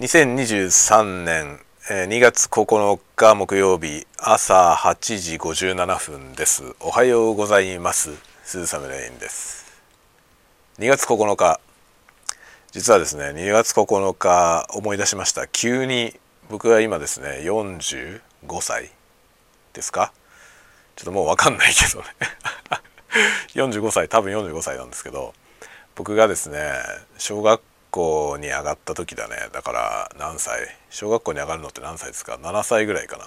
2023年2月9日木曜日朝8時57分です。おはようございます。鈴雨レインです。2月9日実はですね2月9日思い出しました。急に僕は今ですね45歳ですか？ちょっともう分かんないけどね。45歳多分45歳なんですけど僕がですね小学校に上がった時だね。だから何歳？小学校に上がるのって何歳ですか？7歳ぐらいかな。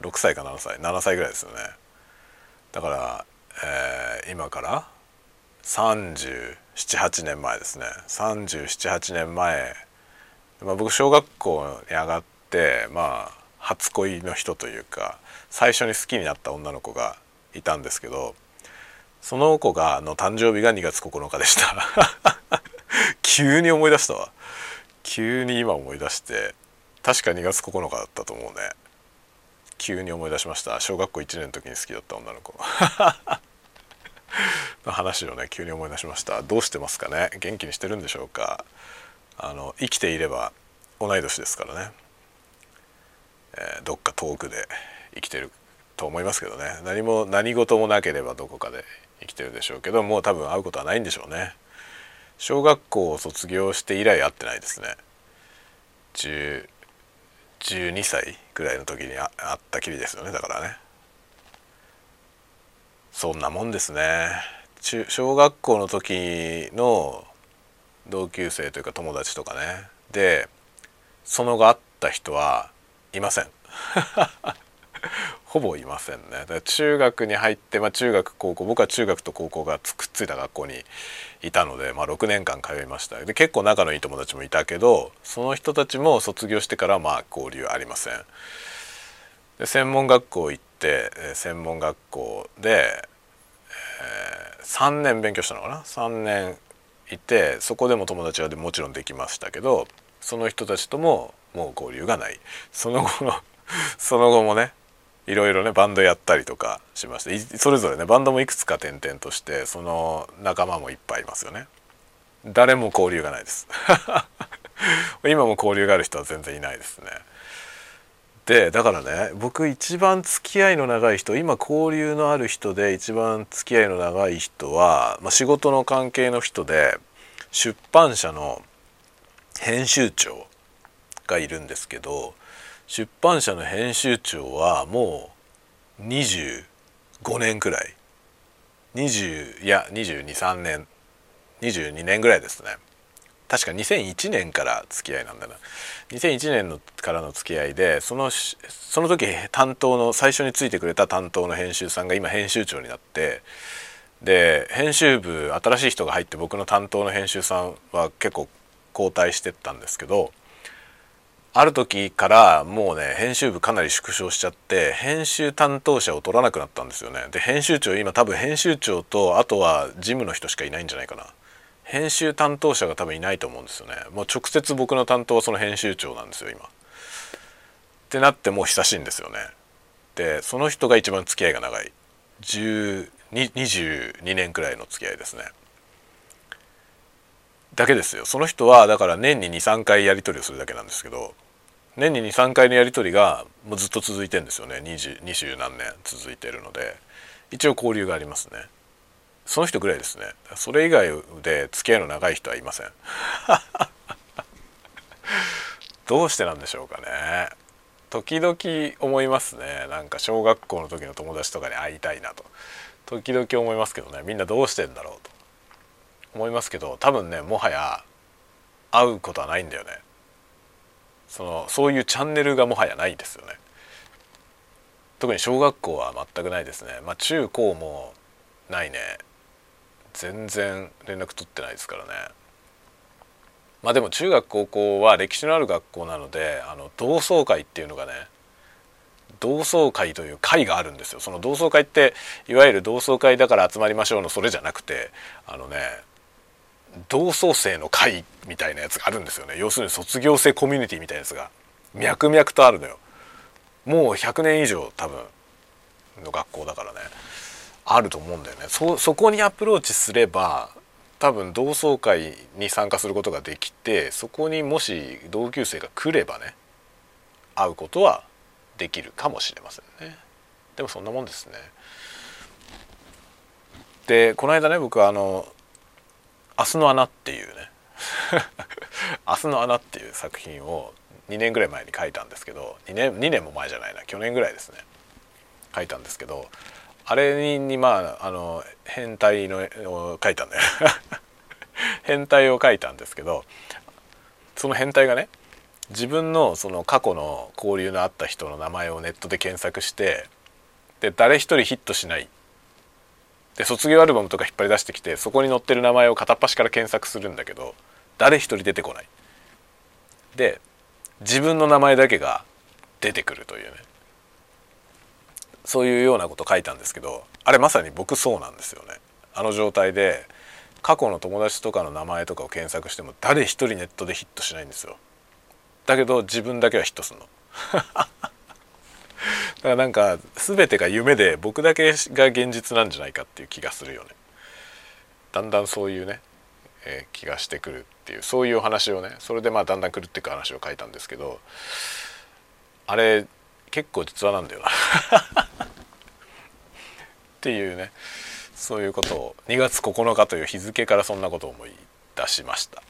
6歳か7歳。7歳ぐらいですよね。だから、えー、今から378年前ですね。378年前、まあ、僕小学校に上がってまあ初恋の人というか最初に好きになった女の子がいたんですけどその子がの誕生日が2月9日でした。急に思い出したわ。急に今思い出して確か2月9日だったと思うね。急に思い出しました。小学校1年の時に好きだった女の子。の話をね急に思い出しました。どうしてますかね？元気にしてるんでしょうか？あの生きていれば同い年ですからね、えー、どっか遠くで生きてると思いますけどね。何も何事もなければどこかで生きてるでしょうけどもう多分会うことはないんでしょうね。小学校を卒業して以来会ってないですね。12歳ぐらいの時に会ったきりですよね。だからね。そんなもんですね。中小学校の時の同級生というか友達とかね。でその後会った人はいません。ほぼいませんね。中学に入って、まあ、中学高校僕は中学と高校がくっついた学校にいたので、まあ、6年間通いましたで結構仲のいい友達もいたけどその人たちも卒業してからまあ交流ありません。で専門学校行って専門学校で、えー、3年勉強したのかな？3年いてそこでも友達はもちろんできましたけどその人たちとももう交流がない。その後のその後もねいろいろねバンドやったりとかしましてそれぞれねバンドもいくつか転々としてその仲間もいっぱいいますよね。誰も交流がないです。今も交流がある人は全然いないですね。でだからね僕一番付き合いの長い人今交流のある人で一番付き合いの長い人は、まあ、仕事の関係の人で出版社の編集長がいるんですけど出版社の編集長はもう25年くらい。20いや223年。22年ぐらいですね。確か2001年から付き合いなんだな。2001年のからの付き合いでそのその時担当の最初についてくれた担当の編集さんが今編集長になってで編集部新しい人が入って僕の担当の編集さんは結構交代してったんですけどある時からもうね編集部かなり縮小しちゃって編集担当者を取らなくなったんですよね。で編集長今多分編集長とあとは事務の人しかいないんじゃないかな。編集担当者が多分いないと思うんですよね。もう直接僕の担当はその編集長なんですよ今。ってなってもう久しいんですよね。でその人が一番付き合いが長い。22年くらいの付き合いですね。だけですよ。その人はだから年に23回やり取りをするだけなんですけど年に23回のやり取りがもうずっと続いてんですよね。二十何年続いてるので。一応交流がありますね。その人ぐらいですね。それ以外で付き合いの長い人はいません。どうしてなんでしょうかね。時々思いますね。なんか小学校の時の友達とかに会いたいなと。時々思いますけどね。みんなどうしてんだろうと。思いますけど多分ねもはや会うことはないんだよね。そのそういうチャンネルがもはやないですよね。特に小学校は全くないですね。まあ中高もないね。全然連絡取ってないですからね。まあでも中学高校は歴史のある学校なのであの同窓会っていうのがね同窓会という会があるんですよ。その同窓会っていわゆる同窓会だから集まりましょうのそれじゃなくてあのね同窓生の会みたいなやつがあるんですよね。要するに卒業生コミュニティみたいなやつが。脈々とあるのよ。もう100年以上多分の学校だからね。あると思うんだよね。そそこにアプローチすれば多分同窓会に参加することができてそこにもし同級生が来ればね会うことはできるかもしれませんね。でもそんなもんですね。でこの間ね僕はあの「明日の穴」っていうね「明日の穴」っていう作品を2年ぐらい前に書いたんですけど2年 ,2 年も前じゃないな去年ぐらいですね。書いたんですけどあれにまああの変態のを書いたんだよ。変態を書いたんですけどその変態がね自分のその過去の交流のあった人の名前をネットで検索してで誰一人ヒットしないで卒業アルバムとか引っ張り出してきてそこに載ってる名前を片っ端から検索するんだけど誰一人出てこない。で自分の名前だけが出てくるというねそういうようなこと書いたんですけどあれまさに僕そうなんですよね。あの状態で過去の友達とかの名前とかを検索しても誰一人ネットでヒットしないんですよ。だけど自分だけはヒットするの。だからなんか全てが夢で僕だけが現実なんじゃないかっていう気がするよね。だんだんそういうね、えー、気がしてくるっていうそういう話をねそれでまあだんだん狂っていく話を書いたんですけどあれ結構実話なんだよな っていうねそういうことを2月9日という日付からそんなことを思い出しました。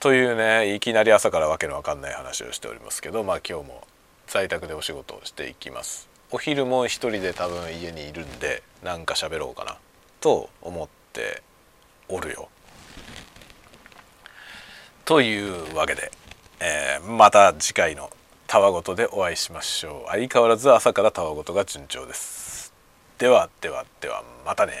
というねいきなり朝からわけのわかんない話をしておりますけどまあ今日も在宅でお仕事をしていきます。お昼も一人で多分家にいるんでなんか喋ろうかなと思っておるよ。というわけで、えー、また次回のたわごとでお会いしましょう。相変わらず朝からたわごとが順調です。ではではではまたね